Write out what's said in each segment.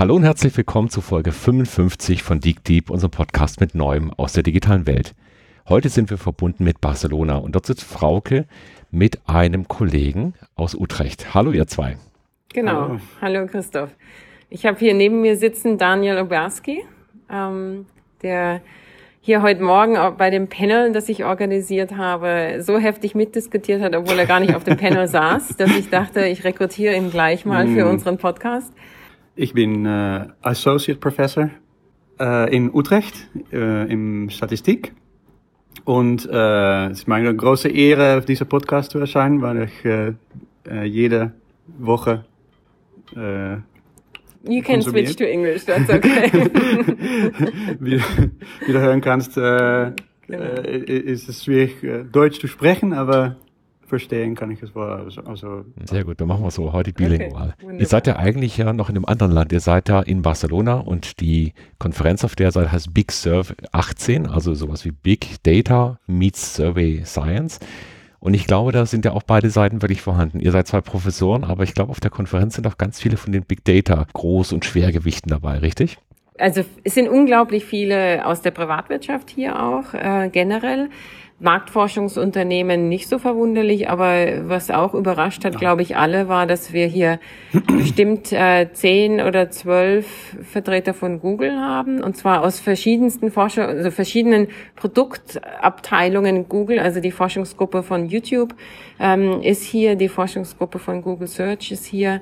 Hallo und herzlich willkommen zu Folge 55 von Deep Deep, unserem Podcast mit Neuem aus der digitalen Welt. Heute sind wir verbunden mit Barcelona und dort sitzt Frauke mit einem Kollegen aus Utrecht. Hallo ihr zwei. Genau. Hallo, Hallo Christoph. Ich habe hier neben mir sitzen Daniel Oberski, ähm, der hier heute Morgen bei dem Panel, das ich organisiert habe, so heftig mitdiskutiert hat, obwohl er gar nicht auf dem Panel saß, dass ich dachte, ich rekrutiere ihn gleich mal für mm. unseren Podcast. Ich bin äh, Associate Professor äh, in Utrecht äh, im Statistik. Und äh, es ist meine große Ehre, auf dieser Podcast zu erscheinen, weil ich äh, jede Woche äh, You can switch to English, that's okay. wie, wie, du hören kannst, äh, genau. ist es schwierig, Deutsch zu sprechen, aber verstehen kann ich es wohl. Also, also Sehr gut, dann machen wir so heute bilingual. Okay, ihr seid ja eigentlich ja noch in einem anderen Land. Ihr seid ja in Barcelona und die Konferenz, auf der ihr seid, heißt Big Survey 18, also sowas wie Big Data meets Survey Science. Und ich glaube, da sind ja auch beide Seiten wirklich vorhanden. Ihr seid zwei Professoren, aber ich glaube, auf der Konferenz sind auch ganz viele von den Big Data Groß- und Schwergewichten dabei, richtig? Also es sind unglaublich viele aus der Privatwirtschaft hier auch äh, generell. Marktforschungsunternehmen nicht so verwunderlich, aber was auch überrascht hat, glaube ich, alle, war, dass wir hier bestimmt äh, zehn oder zwölf Vertreter von Google haben, und zwar aus verschiedensten Forschung, also verschiedenen Produktabteilungen Google, also die Forschungsgruppe von YouTube ähm, ist hier, die Forschungsgruppe von Google Search ist hier.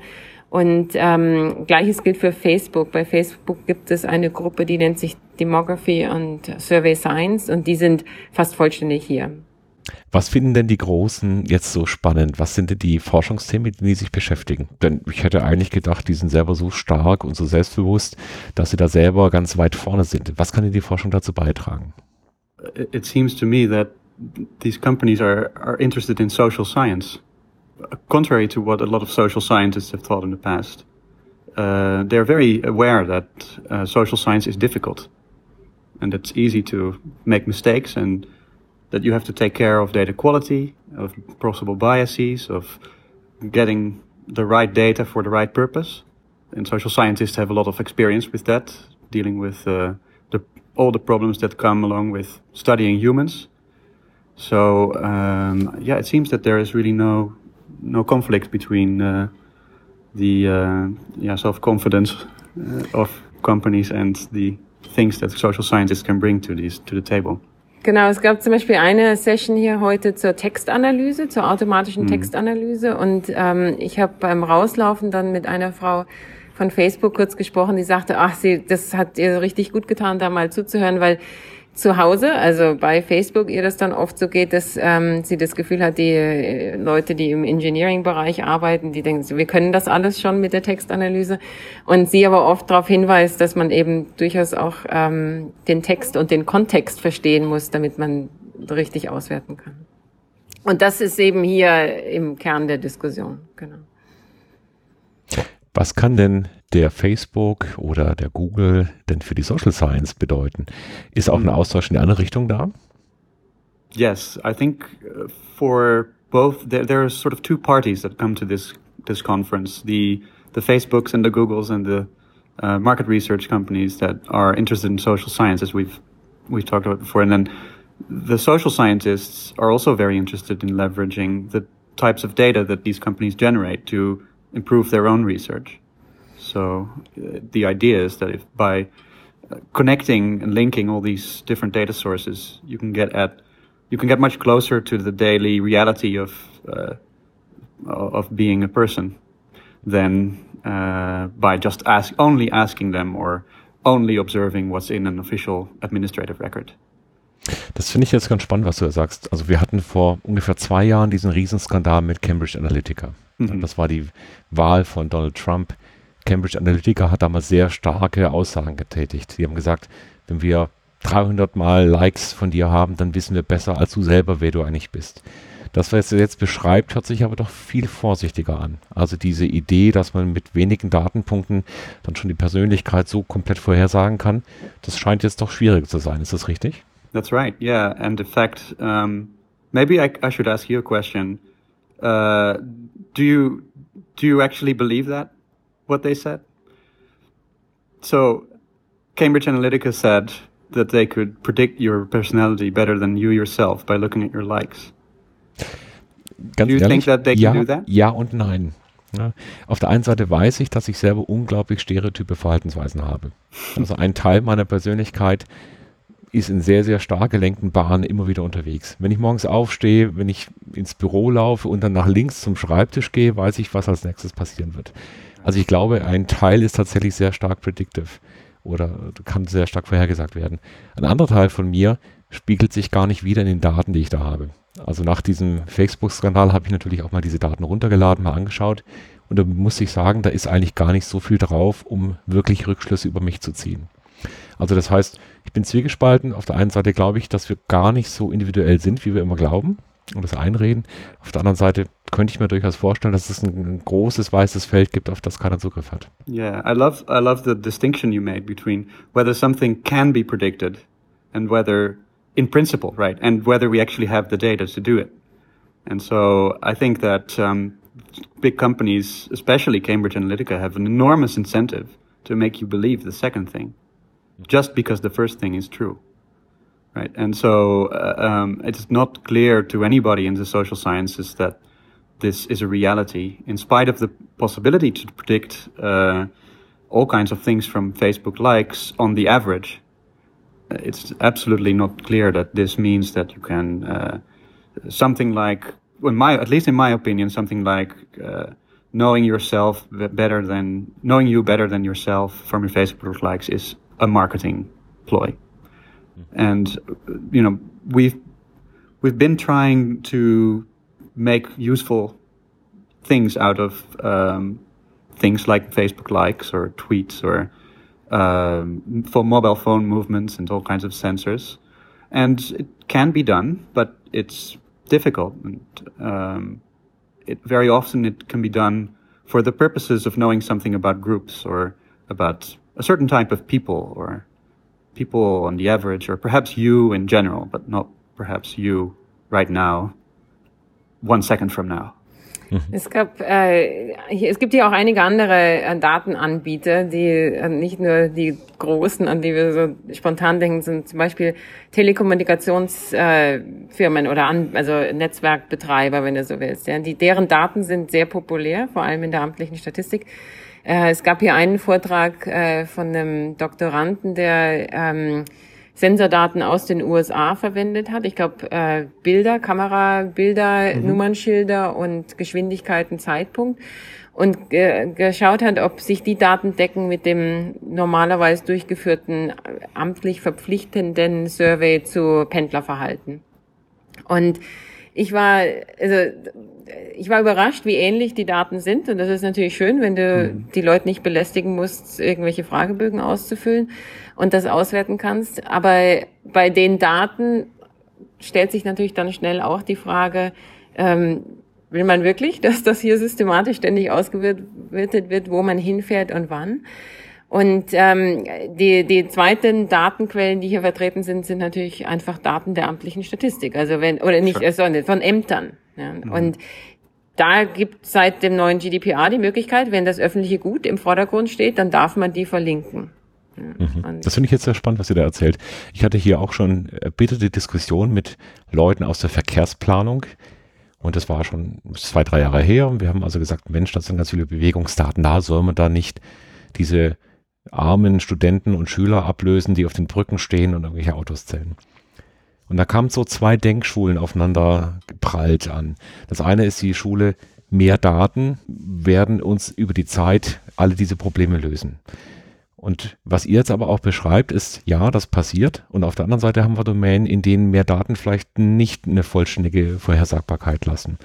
Und ähm, gleiches gilt für Facebook. Bei Facebook gibt es eine Gruppe, die nennt sich Demography und Survey Science und die sind fast vollständig hier. Was finden denn die Großen jetzt so spannend? Was sind denn die Forschungsthemen, mit denen sie sich beschäftigen? Denn ich hätte eigentlich gedacht, die sind selber so stark und so selbstbewusst, dass sie da selber ganz weit vorne sind. Was kann denn die Forschung dazu beitragen? It seems to me that these companies are, are interested in social science. Contrary to what a lot of social scientists have thought in the past. Uh, they're very aware that uh, social science is difficult and it's easy to make mistakes and that you have to take care of data quality, of possible biases, of getting the right data for the right purpose. And social scientists have a lot of experience with that, dealing with uh, the, all the problems that come along with studying humans. So um, yeah, it seems that there is really no no conflict between uh, the uh, yeah, self-confidence uh, of companies and the things that social scientists can bring to these to the table. Genau, es gab zum Beispiel eine Session hier heute zur Textanalyse, zur automatischen mhm. Textanalyse und ähm, ich habe beim Rauslaufen dann mit einer Frau von Facebook kurz gesprochen, die sagte, ach, sie, das hat ihr richtig gut getan, da mal zuzuhören, weil zu Hause, also bei Facebook, ihr das dann oft so geht, dass ähm, sie das Gefühl hat, die äh, Leute, die im Engineering-Bereich arbeiten, die denken, wir können das alles schon mit der Textanalyse. Und sie aber oft darauf hinweist, dass man eben durchaus auch ähm, den Text und den Kontext verstehen muss, damit man richtig auswerten kann. Und das ist eben hier im Kern der Diskussion, genau. Was kann denn der Facebook oder der Google denn für die Social Science bedeuten? Ist auch ein Austausch in die andere Richtung da? Yes, I think uh, for both there, there are sort of two parties that come to this this conference: the the Facebooks and the Googles and the uh, market research companies that are interested in social science, as we've we've talked about before, and then the social scientists are also very interested in leveraging the types of data that these companies generate to improve their own research. So uh, the idea is that if by uh, connecting and linking all these different data sources, you can get at you can get much closer to the daily reality of uh, of being a person than uh, by just ask only asking them or only observing what's in an official administrative record. Das finde ich jetzt ganz spannend, was du da sagst. Also wir hatten vor ungefähr zwei Jahren diesen Riesenskandal mit Cambridge Analytica. Mhm. Das war die Wahl von Donald Trump. Cambridge Analytica hat damals sehr starke Aussagen getätigt. Sie haben gesagt, wenn wir 300 Mal Likes von dir haben, dann wissen wir besser als du selber, wer du eigentlich bist. Das, was er jetzt beschreibt, hört sich aber doch viel vorsichtiger an. Also diese Idee, dass man mit wenigen Datenpunkten dann schon die Persönlichkeit so komplett vorhersagen kann, das scheint jetzt doch schwierig zu sein. Ist das richtig? That's right. Yeah, and in fact, um, maybe I, I should ask you a question. Uh, do you do you actually believe that what they said? so Cambridge Analytica said that they could predict your personality better than you yourself by looking at your likes. Ganz do you ehrlich, think that they ja, can do that? Ja und nein. Ja, auf der einen Seite weiß ich, dass ich selber unglaublich stereotype Verhaltensweisen habe. Also ein Teil meiner Persönlichkeit ist in sehr, sehr stark gelenkten Bahnen immer wieder unterwegs. Wenn ich morgens aufstehe, wenn ich ins Büro laufe und dann nach links zum Schreibtisch gehe, weiß ich, was als nächstes passieren wird. Also ich glaube, ein Teil ist tatsächlich sehr stark predictive oder kann sehr stark vorhergesagt werden. Ein anderer Teil von mir spiegelt sich gar nicht wieder in den Daten, die ich da habe. Also nach diesem Facebook-Skandal habe ich natürlich auch mal diese Daten runtergeladen, mal angeschaut und da muss ich sagen, da ist eigentlich gar nicht so viel drauf, um wirklich Rückschlüsse über mich zu ziehen. Also das heißt, ich bin zwiegespalten. Auf der einen Seite glaube ich, dass wir gar nicht so individuell sind, wie wir immer glauben und das einreden. Auf der anderen Seite könnte ich mir durchaus vorstellen, dass es ein, ein großes weißes Feld gibt, auf das keiner Zugriff hat. Yeah, I love I love the distinction you made between whether something can be predicted and whether in principle, right, and whether we actually have the data to do it. And so I think that um, big companies, especially Cambridge Analytica, have an enormous incentive to make you believe the second thing, just because the first thing is true. Right. And so uh, um, it's not clear to anybody in the social sciences that this is a reality, in spite of the possibility to predict uh, all kinds of things from Facebook likes on the average. It's absolutely not clear that this means that you can uh, something like, my at least in my opinion, something like uh, knowing yourself better than knowing you better than yourself from your Facebook likes is a marketing ploy. And you know, we've we've been trying to make useful things out of um, things like Facebook likes or tweets or um, for mobile phone movements and all kinds of sensors. And it can be done, but it's difficult. And um, it very often it can be done for the purposes of knowing something about groups or about a certain type of people or people on the average, or perhaps you in general, but not perhaps you right now, one second from now. Mhm. Es gab, äh, es gibt ja auch einige andere äh, Datenanbieter, die äh, nicht nur die großen, an die wir so spontan denken, sind zum Beispiel Telekommunikationsfirmen äh, oder an, also Netzwerkbetreiber, wenn du so willst. Ja. Die, deren Daten sind sehr populär, vor allem in der amtlichen Statistik. Äh, es gab hier einen Vortrag äh, von einem Doktoranden, der ähm, Sensordaten aus den USA verwendet hat. Ich glaube, äh, Bilder, Kamerabilder, mhm. Nummernschilder und Geschwindigkeiten, Zeitpunkt. Und geschaut hat, ob sich die Daten decken mit dem normalerweise durchgeführten amtlich verpflichtenden Survey zu Pendlerverhalten. Und ich war, also ich war überrascht, wie ähnlich die Daten sind. Und das ist natürlich schön, wenn du mhm. die Leute nicht belästigen musst, irgendwelche Fragebögen auszufüllen und das auswerten kannst. Aber bei den Daten stellt sich natürlich dann schnell auch die Frage, ähm, will man wirklich, dass das hier systematisch ständig ausgewertet wird, wo man hinfährt und wann? Und ähm, die, die zweiten Datenquellen, die hier vertreten sind, sind natürlich einfach Daten der amtlichen Statistik. Also wenn, oder nicht, sure. also von Ämtern. Ja. Mhm. Und da gibt seit dem neuen GDPR die Möglichkeit, wenn das öffentliche Gut im Vordergrund steht, dann darf man die verlinken. Mhm. Das finde ich jetzt sehr spannend, was ihr da erzählt. Ich hatte hier auch schon erbitterte Diskussionen mit Leuten aus der Verkehrsplanung. Und das war schon zwei, drei Jahre her. Und wir haben also gesagt, Mensch, das sind ganz viele Bewegungsdaten. Da soll man da nicht diese armen Studenten und Schüler ablösen, die auf den Brücken stehen und irgendwelche Autos zählen. Und da kamen so zwei Denkschulen aufeinander geprallt an. Das eine ist die Schule, mehr Daten werden uns über die Zeit alle diese Probleme lösen. Und was ihr jetzt aber auch beschreibt, ist, ja, das passiert. Und auf der anderen Seite haben wir Domänen, in denen mehr Daten vielleicht nicht eine vollständige Vorhersagbarkeit lassen.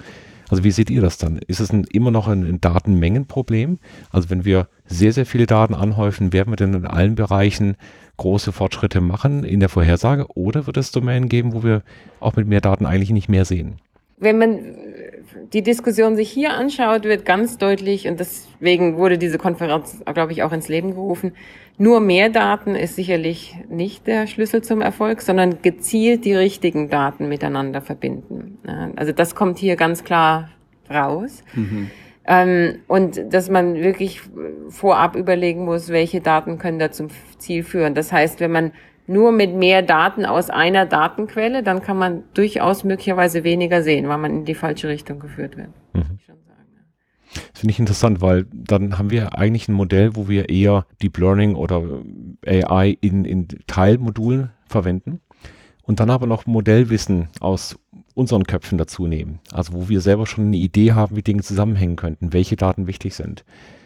Also wie seht ihr das dann? Ist es ein, immer noch ein, Datenmengenproblem? Also wenn wir sehr, sehr viele Daten anhäufen, werden wir denn in allen Bereichen große Fortschritte machen in der Vorhersage oder wird es Domänen geben, wo wir auch mit mehr Daten eigentlich nicht mehr sehen? Wenn man die Diskussion sich hier anschaut, wird ganz deutlich, und deswegen wurde diese Konferenz, glaube ich, auch ins Leben gerufen, nur mehr Daten ist sicherlich nicht der Schlüssel zum Erfolg, sondern gezielt die richtigen Daten miteinander verbinden. Also das kommt hier ganz klar raus. Mhm. Ähm, und dass man wirklich vorab überlegen muss, welche Daten können da zum Ziel führen. Das heißt, wenn man nur mit mehr Daten aus einer Datenquelle, dann kann man durchaus möglicherweise weniger sehen, weil man in die falsche Richtung geführt wird. Mhm. Das finde ich interessant, weil dann haben wir eigentlich ein Modell, wo wir eher Deep Learning oder AI in, in Teilmodulen verwenden und dann aber noch Modellwissen aus unseren Köpfen dazu nehmen. Also wo wir selber schon eine Idee haben, wie Dinge zusammenhängen könnten, welche Daten wichtig sind.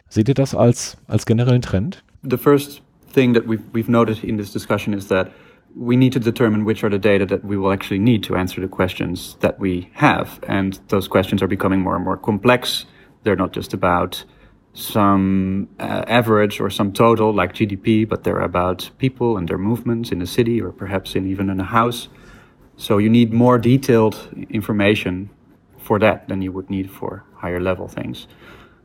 Seht ihr das als, als generellen Trend? The first thing that we've, we've noted in this discussion is that we need to determine which are the data that we will actually need to answer the questions that we have. And those questions are becoming more and more complex. They're not just about some uh, average or some total like GDP, but they're about people and their movements in a city or perhaps in even in a house. So you need more detailed information for that than you would need for higher level things.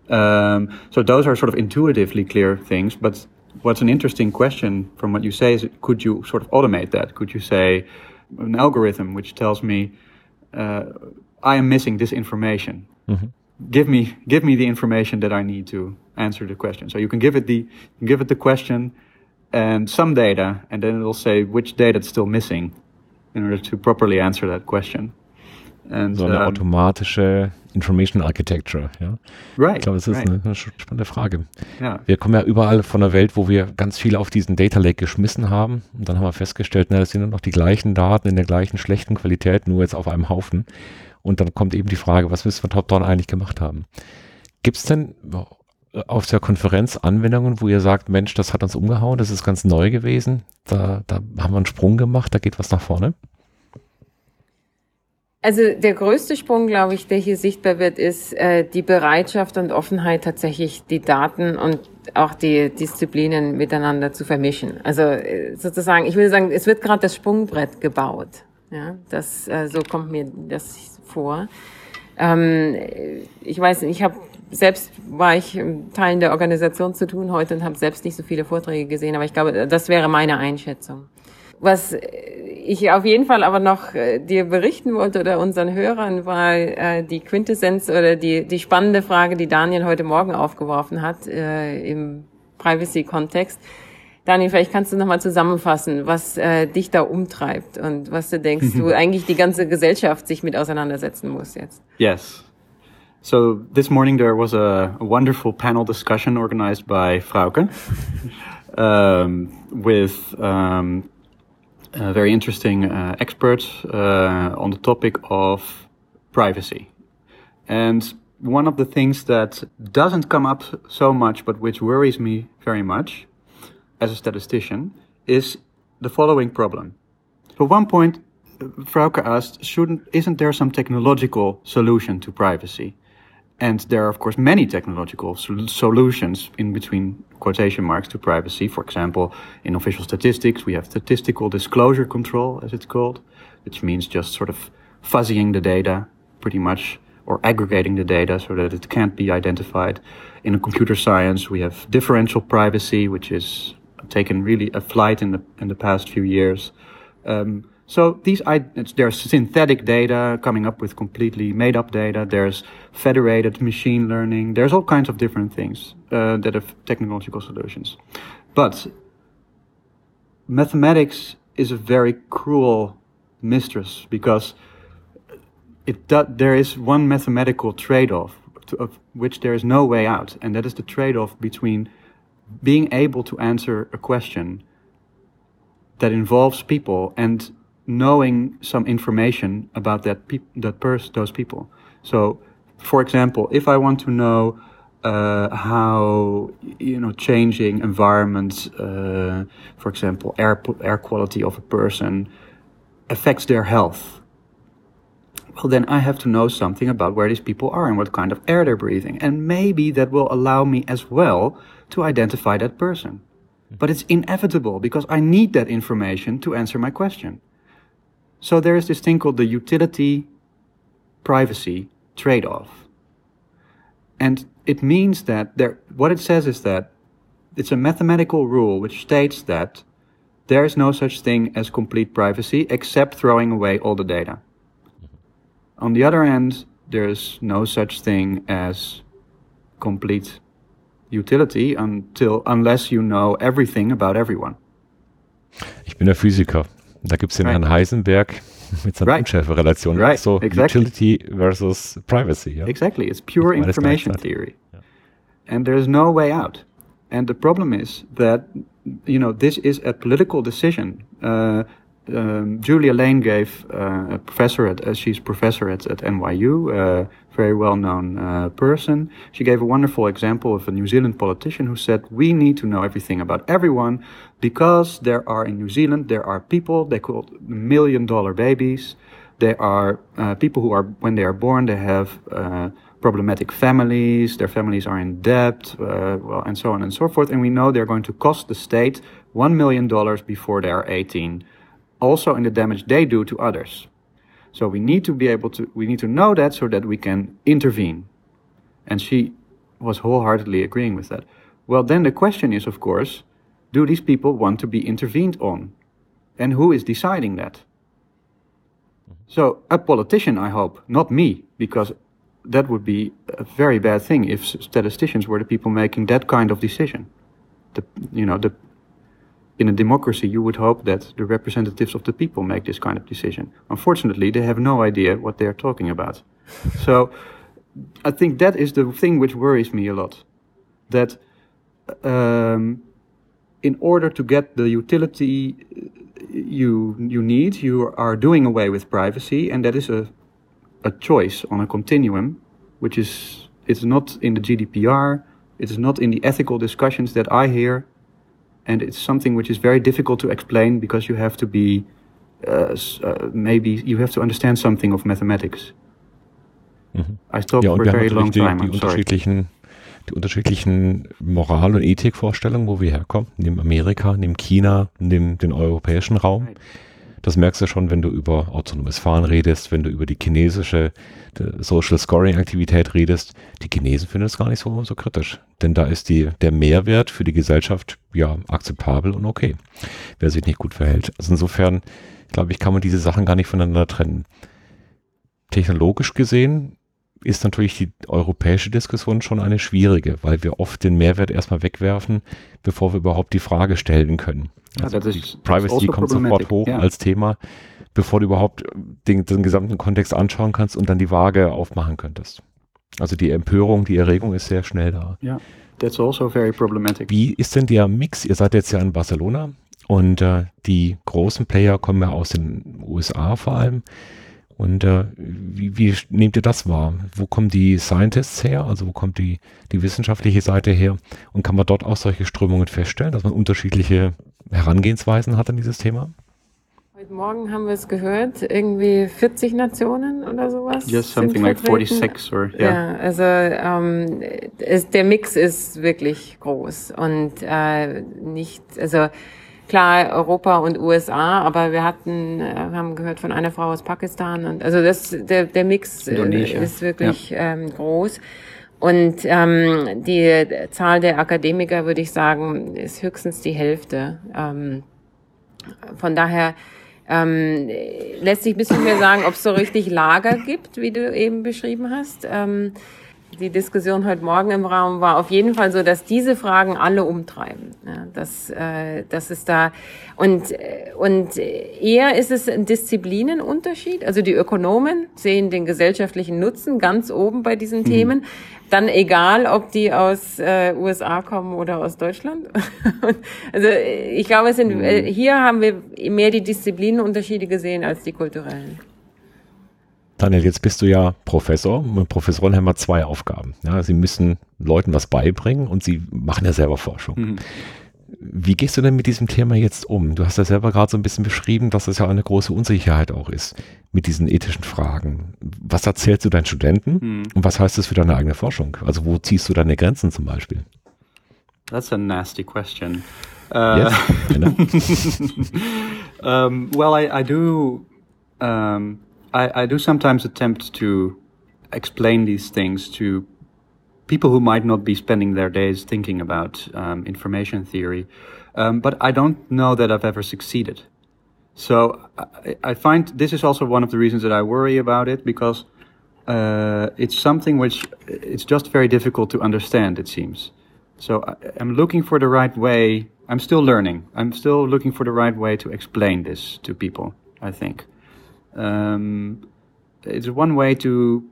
Um, so those are sort of intuitively clear things, but what's an interesting question from what you say is could you sort of automate that? Could you say an algorithm which tells me uh, I am missing this information? Mm-hmm. Give me give me the information that I need to answer the question. So you can give it the give it the question and some data, and then it'll say which data is still missing in order to properly answer that question. And, so eine um, automatische Information Architecture, ja. Right. Ich glaube, das ist right. eine, eine, spannende Frage. Ja. Wir kommen ja überall von der Welt, wo wir ganz viel auf diesen Data Lake geschmissen haben. Und dann haben wir festgestellt, na, das sind nur noch die gleichen Daten in der gleichen schlechten Qualität, nur jetzt auf einem Haufen. Und dann kommt eben die Frage, was müssen wir top-down eigentlich gemacht haben? Gibt es denn auf der Konferenz Anwendungen, wo ihr sagt, Mensch, das hat uns umgehauen, das ist ganz neu gewesen, da, da haben wir einen Sprung gemacht, da geht was nach vorne? Also der größte Sprung, glaube ich, der hier sichtbar wird, ist äh, die Bereitschaft und Offenheit, tatsächlich die Daten und auch die Disziplinen miteinander zu vermischen. Also äh, sozusagen, ich würde sagen, es wird gerade das Sprungbrett gebaut. Ja, das äh, so kommt mir das vor. Ähm, ich weiß nicht, ich habe selbst war ich Teilen der Organisation zu tun heute und habe selbst nicht so viele Vorträge gesehen, aber ich glaube, das wäre meine Einschätzung. Was ich auf jeden Fall aber noch äh, dir berichten wollte oder unseren Hörern war äh, die Quintessenz oder die, die spannende Frage, die Daniel heute Morgen aufgeworfen hat äh, im Privacy-Kontext. Daniel, vielleicht kannst du nochmal zusammenfassen, was äh, dich da umtreibt und was du denkst, wo eigentlich die ganze Gesellschaft sich mit auseinandersetzen muss jetzt. Yes. So this morning there was a, a wonderful panel discussion organized by Frauke um, with um, very interesting uh, expert uh, on the topic of privacy. And one of the things that doesn't come up so much, but which worries me very much as a statistician, is the following problem. At one point, Frauke asked, shouldn't, isn't there some technological solution to privacy? And there are, of course, many technological sol- solutions in between quotation marks to privacy. For example, in official statistics, we have statistical disclosure control, as it's called, which means just sort of fuzzying the data pretty much or aggregating the data so that it can't be identified. In a computer science, we have differential privacy, which is taken really a flight in the in the past few years. Um, so these there's synthetic data coming up with completely made up data. There's federated machine learning. There's all kinds of different things uh, that have technological solutions. But mathematics is a very cruel mistress because it there is one mathematical trade-off of which there is no way out, and that is the trade-off between being able to answer a question that involves people and knowing some information about that peop- that person, those people. So, for example, if I want to know uh, how you know changing environments, uh, for example, air air quality of a person affects their health. Well, then I have to know something about where these people are and what kind of air they're breathing, and maybe that will allow me as well to identify that person. But it's inevitable because I need that information to answer my question. So there is this thing called the utility privacy trade off. And it means that there, what it says is that it's a mathematical rule which states that there is no such thing as complete privacy except throwing away all the data. On the other hand, there is no such thing as complete utility until unless you know everything about everyone. Ich bin der Physiker. Da gibt es den right. Herrn Heisenberg mit seiner right. Unschärferelation. Right. So exactly. Utility versus Privacy. Yeah? Exactly. It's pure information theory. Yeah. And there's no way out. And the problem is that, you know, this is a political decision. Uh, um, Julia Lane gave uh, a professor at, uh, she's professor at, at NYU, a very well-known uh, person. She gave a wonderful example of a New Zealand politician who said, we need to know everything about everyone because there are in New Zealand, there are people, they call million dollar babies. They are uh, people who are, when they are born, they have uh, problematic families, their families are in debt, uh, well, and so on and so forth. And we know they're going to cost the state $1 million before they are 18 also in the damage they do to others. So we need to be able to, we need to know that so that we can intervene. And she was wholeheartedly agreeing with that. Well, then the question is, of course, do these people want to be intervened on? And who is deciding that? So, a politician, I hope, not me, because that would be a very bad thing if statisticians were the people making that kind of decision. The, you know, the in a democracy, you would hope that the representatives of the people make this kind of decision. Unfortunately, they have no idea what they're talking about. so I think that is the thing which worries me a lot. That um, in order to get the utility you you need, you are doing away with privacy, and that is a a choice on a continuum, which is it's not in the GDPR, it is not in the ethical discussions that I hear and it's something which is very difficult to explain because you have to be uh, uh, maybe you have to understand something of mathematics. Mhm. I talked ja, for a very long die, time. Die, unterschiedlichen, die unterschiedlichen Moral- und Ethikvorstellungen, wo wir herkommen, neben Amerika, neben China, neben den europäischen Raum. Right. Das merkst du schon, wenn du über autonomes Fahren redest, wenn du über die chinesische Social Scoring Aktivität redest. Die Chinesen finden es gar nicht so, so kritisch. Denn da ist die, der Mehrwert für die Gesellschaft ja akzeptabel und okay, wer sich nicht gut verhält. Also insofern, glaube ich, kann man diese Sachen gar nicht voneinander trennen. Technologisch gesehen ist natürlich die europäische Diskussion schon eine schwierige, weil wir oft den Mehrwert erstmal wegwerfen, bevor wir überhaupt die Frage stellen können. Also ja, Privacy kommt sofort hoch ja. als Thema, bevor du überhaupt den, den gesamten Kontext anschauen kannst und dann die Waage aufmachen könntest. Also die Empörung, die Erregung ist sehr schnell da. Ja, that's also very problematic. Wie ist denn der Mix? Ihr seid jetzt ja in Barcelona und äh, die großen Player kommen ja aus den USA vor allem. Und äh, wie, wie nehmt ihr das wahr? Wo kommen die Scientists her? Also wo kommt die, die wissenschaftliche Seite her? Und kann man dort auch solche Strömungen feststellen, dass man unterschiedliche Herangehensweisen hat an dieses Thema? Heute Morgen haben wir es gehört, irgendwie 40 Nationen oder sowas. Yes, something like 46 or yeah. Ja, also ähm, es, der Mix ist wirklich groß und äh, nicht, also klar Europa und USA, aber wir hatten, äh, haben gehört von einer Frau aus Pakistan und also das, der, der Mix äh, ist wirklich ja. ähm, groß. Und ähm, die Zahl der Akademiker, würde ich sagen, ist höchstens die Hälfte. Ähm, von daher ähm, lässt sich ein bisschen mehr sagen, ob es so richtig Lager gibt, wie du eben beschrieben hast. Ähm, die Diskussion heute Morgen im Raum war auf jeden Fall so, dass diese Fragen alle umtreiben. Ja, dass, äh, das ist da und und eher ist es ein Disziplinenunterschied. Also die Ökonomen sehen den gesellschaftlichen Nutzen ganz oben bei diesen mhm. Themen. Dann egal, ob die aus äh, USA kommen oder aus Deutschland. also ich glaube, es sind mhm. äh, hier haben wir mehr die Disziplinenunterschiede gesehen als die kulturellen. Daniel, jetzt bist du ja Professor und Professoren haben ja zwei Aufgaben. Ja, sie müssen Leuten was beibringen und sie machen ja selber Forschung. Mhm. Wie gehst du denn mit diesem Thema jetzt um? Du hast ja selber gerade so ein bisschen beschrieben, dass es ja eine große Unsicherheit auch ist mit diesen ethischen Fragen. Was erzählst du deinen Studenten mhm. und was heißt das für deine eigene Forschung? Also wo ziehst du deine Grenzen zum Beispiel? That's a nasty question. Uh, yes, um, well, I, I do um, I, I do sometimes attempt to explain these things to people who might not be spending their days thinking about um, information theory. Um, but I don't know that I've ever succeeded. So I, I, find this is also one of the reasons that I worry about it because uh, it's something which it's just very difficult to understand. It seems. So I, I'm looking for the right way. I'm still learning. I'm still looking for the right way to explain this to people. I think um, it's one way to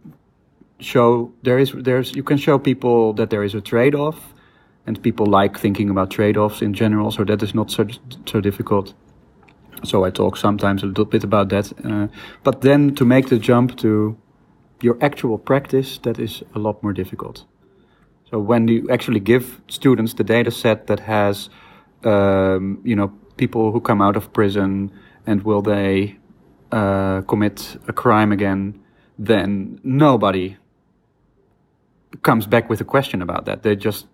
show there is there's you can show people that there is a trade-off, and people like thinking about trade-offs in general. So that is not so so difficult. So I talk sometimes a little bit about that, uh, but then to make the jump to your actual practice, that is a lot more difficult. So when you actually give students the data set that has, um, you know, people who come out of prison and will they uh, commit a crime again, then nobody comes back with a question about that. They just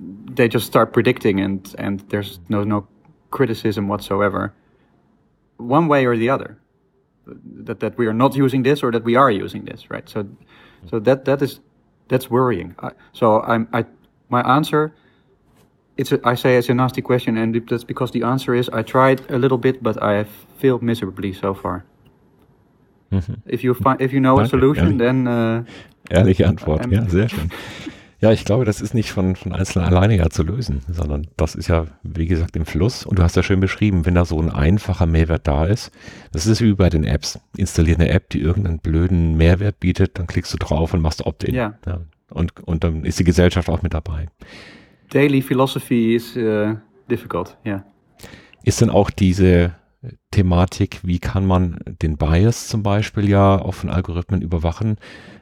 they just start predicting and and there's no no criticism whatsoever, one way or the other that that we are not using this or that we are using this, right? So, so that that is that's worrying. I, so I'm I my answer. It's a, I say it's a nasty question, and that's because the answer is I tried a little bit, but I have failed miserably so far. Mhm. If you find if you know Danke, a solution, then uh, ehrliche Antwort, ja, sehr schön. Ja, ich glaube, das ist nicht von, von Einzelnen alleine ja zu lösen, sondern das ist ja, wie gesagt, im Fluss. Und du hast ja schön beschrieben, wenn da so ein einfacher Mehrwert da ist, das ist wie bei den Apps. Installier eine App, die irgendeinen blöden Mehrwert bietet, dann klickst du drauf und machst Opt-in. Ja. ja. Und, und dann ist die Gesellschaft auch mit dabei. Daily Philosophy is uh, difficult, ja. Yeah. Ist denn auch diese Thematik, wie kann man den Bias zum Beispiel ja auch von Algorithmen überwachen,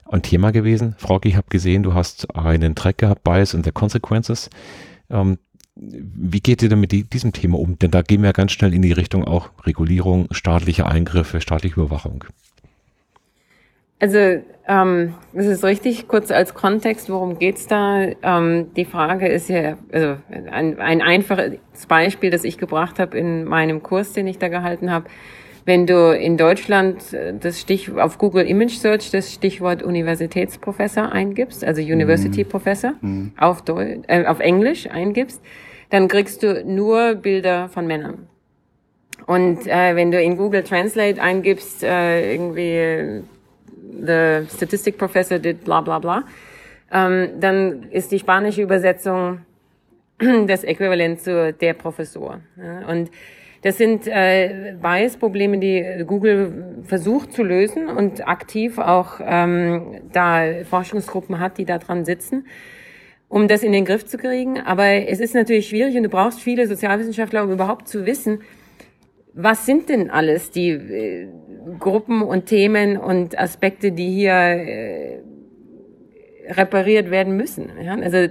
ein Thema gewesen. Frauke, ich habe gesehen, du hast einen Track gehabt, Bias and the Consequences. Ähm, wie geht ihr denn mit die, diesem Thema um? Denn da gehen wir ganz schnell in die Richtung auch Regulierung, staatliche Eingriffe, staatliche Überwachung. Also ähm, das ist richtig, kurz als Kontext, worum geht's da? Ähm, die Frage ist ja, also ein, ein einfaches Beispiel, das ich gebracht habe in meinem Kurs, den ich da gehalten habe, wenn du in Deutschland äh, das Stich auf Google Image Search das Stichwort Universitätsprofessor eingibst, also University mhm. Professor mhm. auf, Deu äh, auf Englisch eingibst, dann kriegst du nur Bilder von Männern. Und äh, wenn du in Google Translate eingibst, äh, irgendwie the statistic professor did bla bla bla, ähm, dann ist die spanische Übersetzung das Äquivalent zu der Professor. Ja? Und das sind äh, Bias-Probleme, die Google versucht zu lösen und aktiv auch ähm, da Forschungsgruppen hat, die da dran sitzen, um das in den Griff zu kriegen. Aber es ist natürlich schwierig und du brauchst viele Sozialwissenschaftler, um überhaupt zu wissen, was sind denn alles die äh, Gruppen und Themen und Aspekte, die hier äh, repariert werden müssen. Ja? Also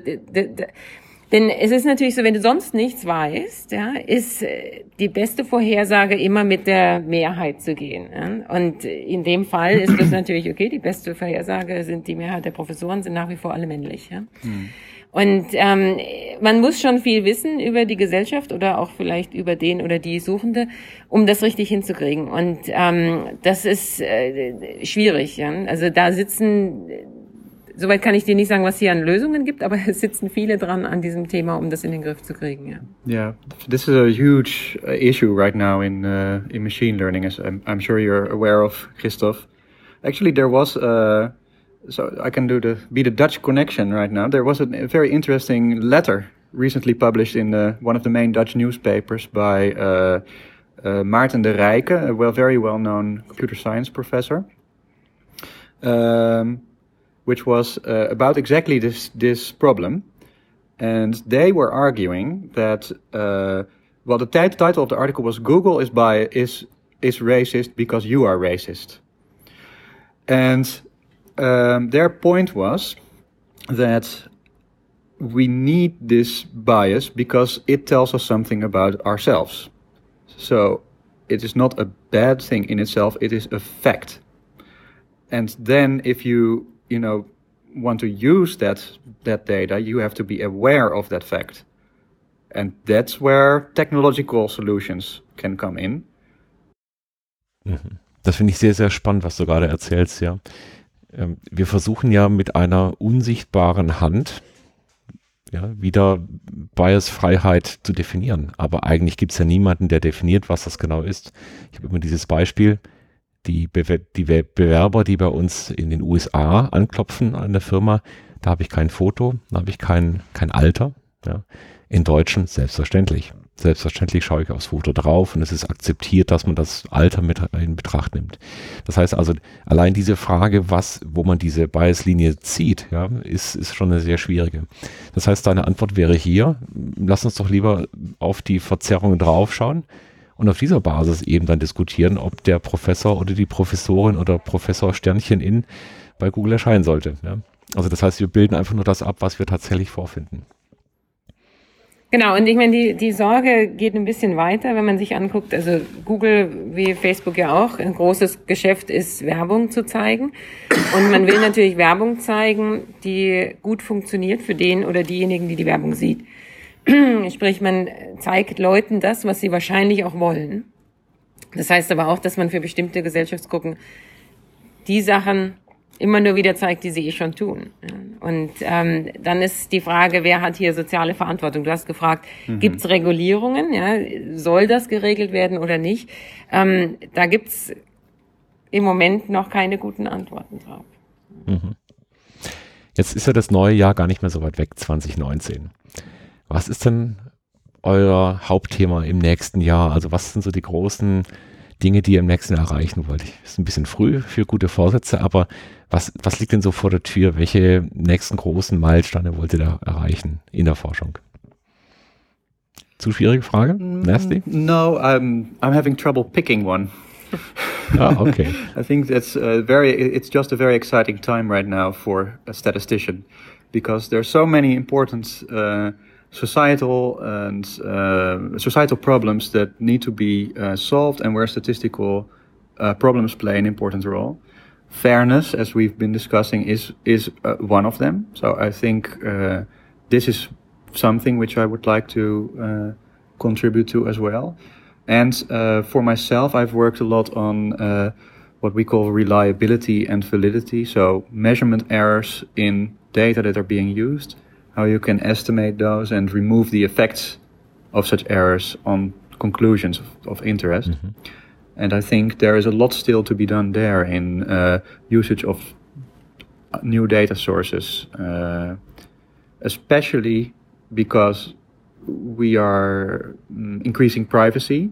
denn es ist natürlich so, wenn du sonst nichts weißt, ja, ist äh, die beste Vorhersage immer mit der Mehrheit zu gehen. Ja? Und in dem Fall ist das natürlich okay. Die beste Vorhersage sind die Mehrheit der Professoren sind nach wie vor alle männlich. Ja? Mhm. Und ähm, man muss schon viel wissen über die Gesellschaft oder auch vielleicht über den oder die Suchende, um das richtig hinzukriegen. Und ähm, das ist äh, schwierig. Ja? Also da sitzen soweit kann ich dir nicht sagen, was hier an Lösungen gibt, aber es sitzen viele dran an diesem Thema, um das in den Griff zu kriegen. Ja. Yeah, this is a huge uh, issue right now in uh, in machine learning, as I'm, I'm, sure you're aware of, Christoph. Actually, there was uh, so I can do the be the Dutch connection right now. There was a, very interesting letter recently published in uh, one of the main Dutch newspapers by uh, uh, Maarten de Rijke, a well, very well-known computer science professor. Um, which was uh, about exactly this this problem, and they were arguing that uh, well, the title of the article was "Google is by is is racist because you are racist," and um, their point was that we need this bias because it tells us something about ourselves. So it is not a bad thing in itself; it is a fact. And then if you you know want to use that that data, you have to be aware of that fact, and that's where technological solutions can come in. Mhm. Das finde ich sehr, sehr spannend, was du gerade erzählst, ja. Ähm, wir versuchen ja mit einer unsichtbaren Hand ja, wieder Bias-Freiheit zu definieren. Aber eigentlich gibt es ja niemanden, der definiert, was das genau ist. Ich habe immer dieses Beispiel, die, Be die Bewerber, die bei uns in den USA anklopfen an der Firma, da habe ich kein Foto, da habe ich kein, kein Alter. Ja. In Deutschen selbstverständlich. Selbstverständlich schaue ich aufs Foto drauf und es ist akzeptiert, dass man das Alter mit in Betracht nimmt. Das heißt also, allein diese Frage, was, wo man diese Bias-Linie zieht, ja, ist, ist schon eine sehr schwierige. Das heißt, deine Antwort wäre hier, lass uns doch lieber auf die Verzerrungen draufschauen und auf dieser Basis eben dann diskutieren, ob der Professor oder die Professorin oder Professor Sternchen in bei Google erscheinen sollte. Ja. Also das heißt, wir bilden einfach nur das ab, was wir tatsächlich vorfinden. Genau, und ich meine, die, die Sorge geht ein bisschen weiter, wenn man sich anguckt, also Google wie Facebook ja auch, ein großes Geschäft ist, Werbung zu zeigen. Und man will natürlich Werbung zeigen, die gut funktioniert für den oder diejenigen, die die Werbung sieht. Sprich, man zeigt Leuten das, was sie wahrscheinlich auch wollen. Das heißt aber auch, dass man für bestimmte Gesellschaftsgruppen die Sachen immer nur wieder zeigt, die sie eh schon tun. Und ähm, dann ist die Frage, wer hat hier soziale Verantwortung? Du hast gefragt, mhm. gibt es Regulierungen? Ja? Soll das geregelt werden oder nicht? Ähm, da gibt's im Moment noch keine guten Antworten drauf. Mhm. Jetzt ist ja das neue Jahr gar nicht mehr so weit weg, 2019. Was ist denn euer Hauptthema im nächsten Jahr? Also was sind so die großen Dinge, die ihr im nächsten Jahr erreichen wollt? Ist ein bisschen früh für gute Vorsätze, aber was, was liegt denn so vor der Tür? Welche nächsten großen Meilensteine wollt ihr da erreichen in der Forschung? Zu schwierige Frage? Mm, Nasty? No, I'm, I'm having trouble picking one. ah, okay. I think that's uh, very. It's just a very exciting time right now for a statistician, because there's so many important uh, societal and uh, societal problems that need to be uh, solved, and where statistical uh, problems play an important role. Fairness, as we've been discussing, is is uh, one of them. So I think uh, this is something which I would like to uh, contribute to as well. And for myself, I've worked a lot on what we call reliability and validity. So measurement errors in data that are being used how you can estimate those and remove the effects of such errors on conclusions of, of interest. Mm-hmm. And I think there is a lot still to be done there in uh, usage of new data sources, uh, especially because we are mm, increasing privacy.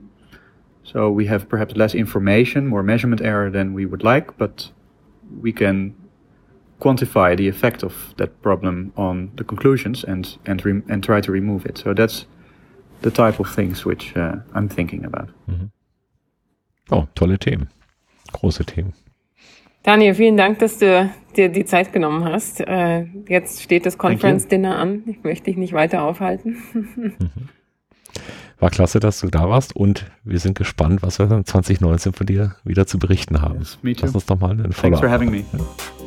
So we have perhaps less information, more measurement error than we would like, but we can quantify the effect of that problem on the conclusions and and and try to remove it. So that's the type of things which uh, I'm thinking about. Mhm. Oh, tolle Themen, große Themen. Daniel, vielen Dank, dass du dir die Zeit genommen hast. Äh, jetzt steht das Conference Dinner an. Ich möchte dich nicht weiter aufhalten. Mhm. War klasse, dass du da warst und wir sind gespannt, was wir dann 2019 von dir wieder zu berichten haben. Yes, me too. Lass uns doch mal eine Follow Thanks for having me. Ja.